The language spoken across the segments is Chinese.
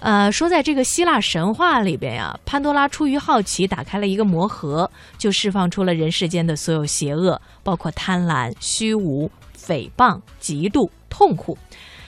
呃，说在这个希腊神话里边呀，潘多拉出于好奇打开了一个魔盒，就释放出了人世间的所有邪恶，包括贪婪、虚无、诽谤、嫉妒、痛苦。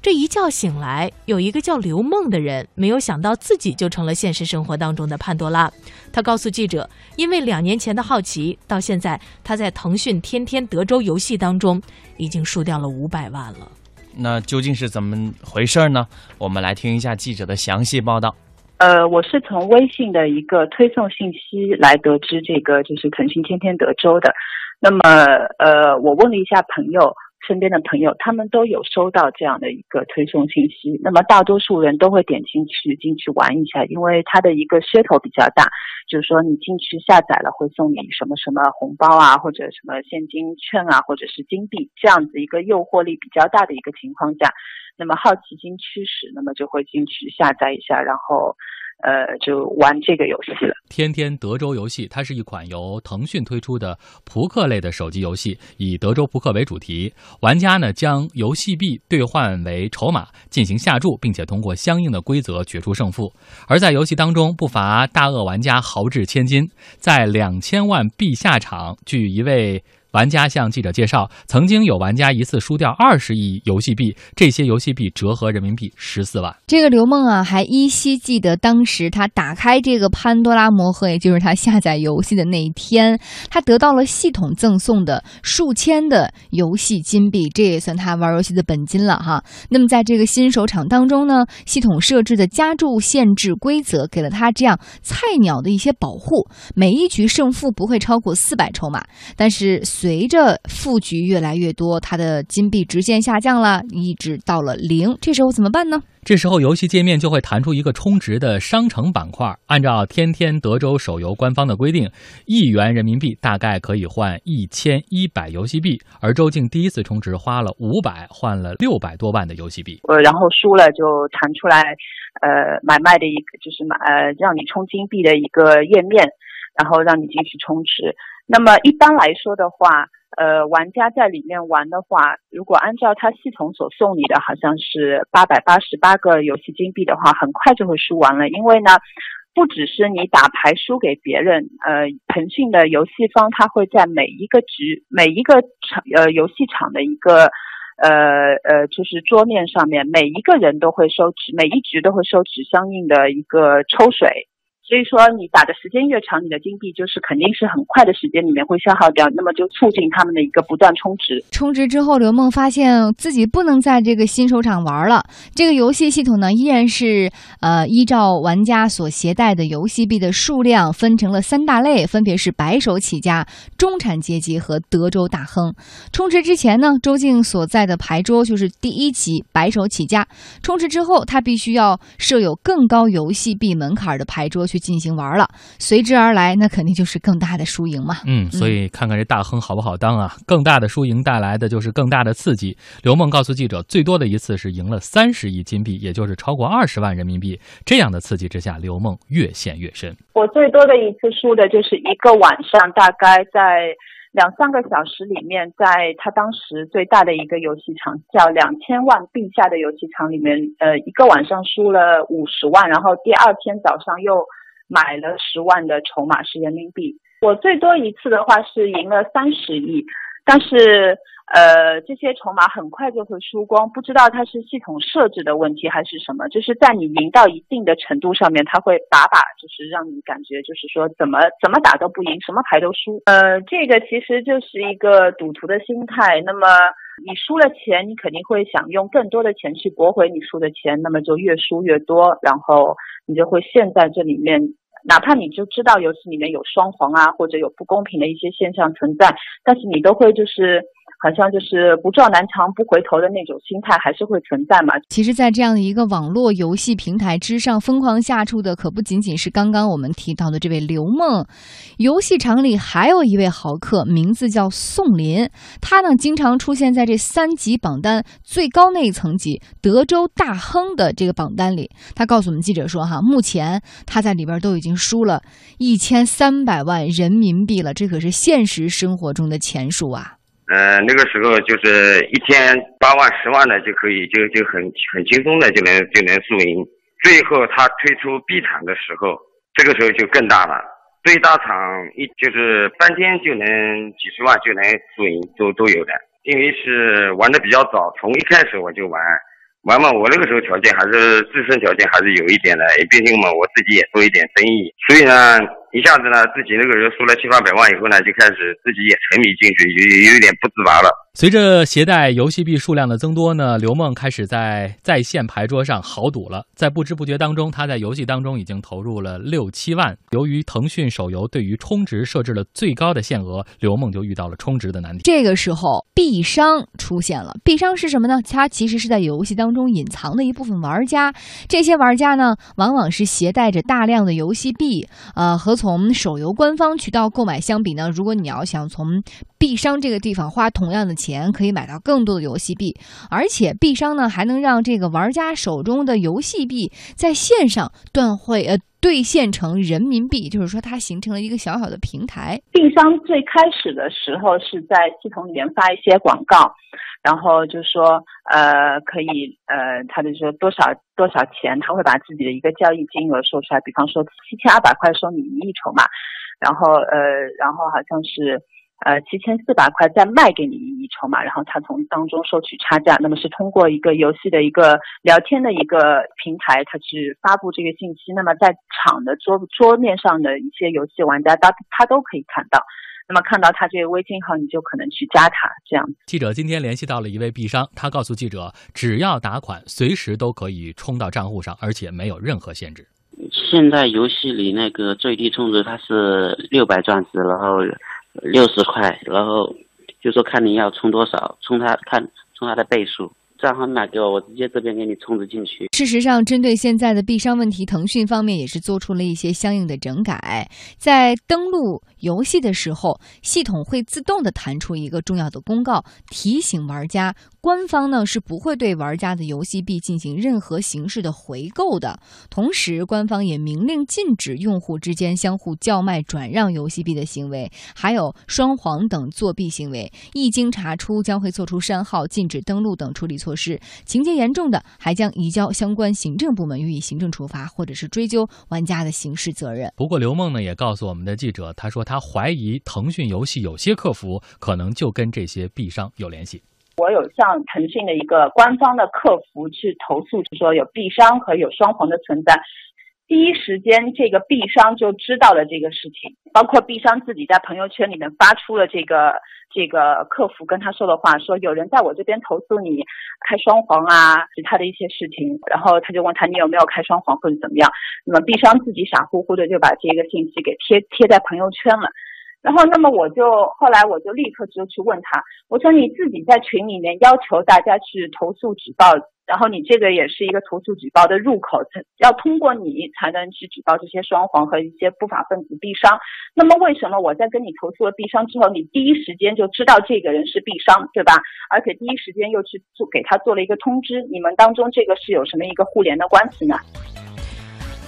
这一觉醒来，有一个叫刘梦的人，没有想到自己就成了现实生活当中的潘多拉。他告诉记者，因为两年前的好奇，到现在他在腾讯天天德州游戏当中已经输掉了五百万了。那究竟是怎么回事呢？我们来听一下记者的详细报道。呃，我是从微信的一个推送信息来得知这个就是腾讯天天德州的。那么，呃，我问了一下朋友。身边的朋友，他们都有收到这样的一个推送信息。那么大多数人都会点进去进去玩一下，因为它的一个噱头比较大，就是说你进去下载了会送你什么什么红包啊，或者什么现金券啊，或者是金币，这样子一个诱惑力比较大的一个情况下，那么好奇心驱使，那么就会进去下载一下，然后。呃，就玩这个游戏了。天天德州游戏，它是一款由腾讯推出的扑克类的手机游戏，以德州扑克为主题。玩家呢将游戏币兑换为筹码进行下注，并且通过相应的规则决出胜负。而在游戏当中，不乏大鳄玩家豪掷千金，在两千万币下场。据一位。玩家向记者介绍，曾经有玩家一次输掉二十亿游戏币，这些游戏币折合人民币十四万。这个刘梦啊，还依稀记得当时他打开这个潘多拉魔盒，也就是他下载游戏的那一天，他得到了系统赠送的数千的游戏金币，这也算他玩游戏的本金了哈。那么在这个新手场当中呢，系统设置的加注限制规则给了他这样菜鸟的一些保护，每一局胜负不会超过四百筹码，但是。随着负局越来越多，他的金币直线下降了，一直到了零。这时候怎么办呢？这时候游戏界面就会弹出一个充值的商城板块。按照天天德州手游官方的规定，一元人民币大概可以换一千一百游戏币。而周静第一次充值花了五百，换了六百多万的游戏币。呃，然后输了就弹出来，呃，买卖的一个就是买呃让你充金币的一个页面，然后让你进去充值。那么一般来说的话，呃，玩家在里面玩的话，如果按照他系统所送你的，好像是八百八十八个游戏金币的话，很快就会输完了。因为呢，不只是你打牌输给别人，呃，腾讯的游戏方他会在每一个局、每一个场、呃游戏场的一个，呃呃，就是桌面上面，每一个人都会收取，每一局都会收取相应的一个抽水。所以说，你打的时间越长，你的金币就是肯定是很快的时间里面会消耗掉，那么就促进他们的一个不断充值。充值之后，刘梦发现自己不能在这个新手场玩了。这个游戏系统呢，依然是呃依照玩家所携带的游戏币的数量分成了三大类，分别是白手起家、中产阶级和德州大亨。充值之前呢，周静所在的牌桌就是第一级白手起家。充值之后，他必须要设有更高游戏币门槛的牌桌。去进行玩了，随之而来，那肯定就是更大的输赢嘛。嗯，所以看看这大亨好不好当啊？更大的输赢带来的就是更大的刺激。刘梦告诉记者，最多的一次是赢了三十亿金币，也就是超过二十万人民币。这样的刺激之下，刘梦越陷越深。我最多的一次输的就是一个晚上，大概在。两三个小时里面，在他当时最大的一个游戏场，叫两千万币下的游戏场里面，呃，一个晚上输了五十万，然后第二天早上又买了十万的筹码是人民币。我最多一次的话是赢了三十亿，但是。呃，这些筹码很快就会输光，不知道它是系统设置的问题还是什么。就是在你赢到一定的程度上面，它会把把，就是让你感觉就是说怎么怎么打都不赢，什么牌都输。呃，这个其实就是一个赌徒的心态。那么你输了钱，你肯定会想用更多的钱去驳回你输的钱，那么就越输越多，然后你就会陷在这里面。哪怕你就知道游戏里面有双黄啊，或者有不公平的一些现象存在，但是你都会就是。好像就是不撞南墙不回头的那种心态还是会存在嘛？其实，在这样的一个网络游戏平台之上，疯狂下注的可不仅仅是刚刚我们提到的这位刘梦。游戏场里还有一位豪客，名字叫宋林，他呢经常出现在这三级榜单最高那一层级德州大亨的这个榜单里。他告诉我们记者说：“哈，目前他在里边都已经输了一千三百万人民币了，这可是现实生活中的钱数啊。”呃，那个时候就是一天八万、十万的就可以，就就很很轻松的就能就能输赢。最后他推出 B 场的时候，这个时候就更大了。最大场一就是半天就能几十万就能输赢都都有的，因为是玩的比较早，从一开始我就玩。完嘛，我那个时候条件还是自身条件还是有一点的，毕竟嘛，我自己也做一点生意，所以呢，一下子呢，自己那个时候输了七八百万以后呢，就开始自己也沉迷进去，有有点不自拔了。随着携带游戏币数量的增多呢，刘梦开始在在线牌桌上豪赌了。在不知不觉当中，他在游戏当中已经投入了六七万。由于腾讯手游对于充值设置了最高的限额，刘梦就遇到了充值的难题。这个时候，币商出现了。币商是什么呢？它其实是在游戏当中隐藏的一部分玩家。这些玩家呢，往往是携带着大量的游戏币。呃，和从手游官方渠道购买相比呢，如果你要想从币商这个地方花同样的钱，可以买到更多的游戏币，而且币商呢还能让这个玩家手中的游戏币在线上兑汇呃兑现成人民币，就是说它形成了一个小小的平台。币商最开始的时候是在系统里面发一些广告，然后就说呃可以呃他就说多少多少钱，他会把自己的一个交易金额说出来，比方说七千二百块收你一筹码，然后呃然后好像是。呃，七千四百块再卖给你一筹码，然后他从当中收取差价。那么是通过一个游戏的一个聊天的一个平台，他去发布这个信息。那么在场的桌桌面上的一些游戏玩家，他他都可以看到。那么看到他这个微信号，你就可能去加他这样。记者今天联系到了一位币商，他告诉记者，只要打款，随时都可以充到账户上，而且没有任何限制。现在游戏里那个最低充值它是六百钻石，然后。六十块，然后就说看你要充多少，充他看充他的倍数。账号密码给我，我直接这边给你充值进去。事实上，针对现在的币商问题，腾讯方面也是做出了一些相应的整改。在登录游戏的时候，系统会自动的弹出一个重要的公告，提醒玩家，官方呢是不会对玩家的游戏币进行任何形式的回购的。同时，官方也明令禁止用户之间相互叫卖、转让游戏币的行为，还有双黄等作弊行为，一经查出将会做出删号、禁止登录等处理措。施情节严重的，还将移交相关行政部门予以行政处罚，或者是追究玩家的刑事责任。不过，刘梦呢也告诉我们的记者，他说他他怀疑腾讯游戏有些客服可能就跟这些币商有联系。我有向腾讯的一个官方的客服去投诉，就说有币商和有双红的存在。第一时间，这个币商就知道了这个事情，包括币商自己在朋友圈里面发出了这个这个客服跟他说的话，说有人在我这边投诉你开双黄啊，其他的一些事情，然后他就问他你有没有开双黄或者怎么样，那么币商自己傻乎乎的就把这个信息给贴贴在朋友圈了。然后，那么我就后来我就立刻就去问他，我说你自己在群里面要求大家去投诉举报，然后你这个也是一个投诉举报的入口，要通过你才能去举报这些双黄和一些不法分子币商。那么为什么我在跟你投诉了币商之后，你第一时间就知道这个人是币商，对吧？而且第一时间又去做给他做了一个通知，你们当中这个是有什么一个互联的关系呢？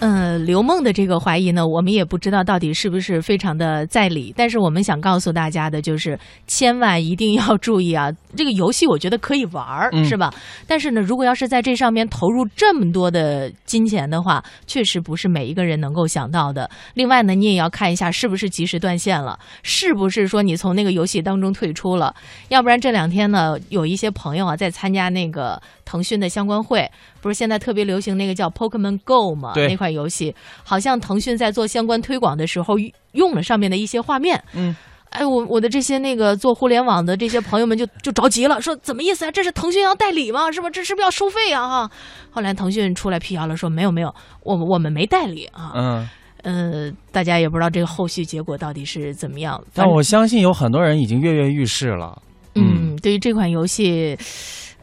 嗯，刘梦的这个怀疑呢，我们也不知道到底是不是非常的在理。但是我们想告诉大家的就是，千万一定要注意啊！这个游戏我觉得可以玩儿，是吧？但是呢，如果要是在这上面投入这么多的金钱的话，确实不是每一个人能够想到的。另外呢，你也要看一下是不是及时断线了，是不是说你从那个游戏当中退出了？要不然这两天呢，有一些朋友啊在参加那个腾讯的相关会，不是现在特别流行那个叫 Pokemon Go 吗？那款游戏好像腾讯在做相关推广的时候用了上面的一些画面。嗯。哎，我我的这些那个做互联网的这些朋友们就就 着急了，说怎么意思啊？这是腾讯要代理吗？是吧？这是不是要收费啊？哈！后来腾讯出来辟谣了，说没有没有，我我们没代理啊。嗯，呃，大家也不知道这个后续结果到底是怎么样。但我相信有很多人已经跃跃欲试了。嗯，对于这款游戏。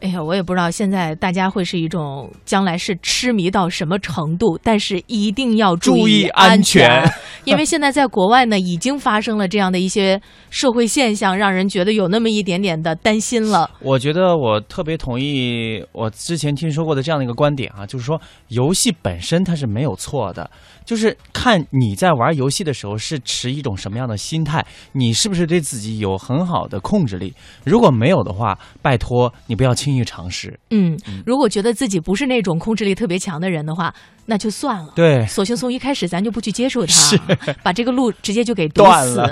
哎呀，我也不知道现在大家会是一种将来是痴迷到什么程度，但是一定要注意安全，因为现在在国外呢，已经发生了这样的一些社会现象，让人觉得有那么一点点的担心了。我觉得我特别同意我之前听说过的这样的一个观点啊，就是说游戏本身它是没有错的。就是看你在玩游戏的时候是持一种什么样的心态，你是不是对自己有很好的控制力？如果没有的话，拜托你不要轻轻易尝试。嗯，如果觉得自己不是那种控制力特别强的人的话，那就算了。对，索性从一开始咱就不去接触它，把这个路直接就给堵死断了。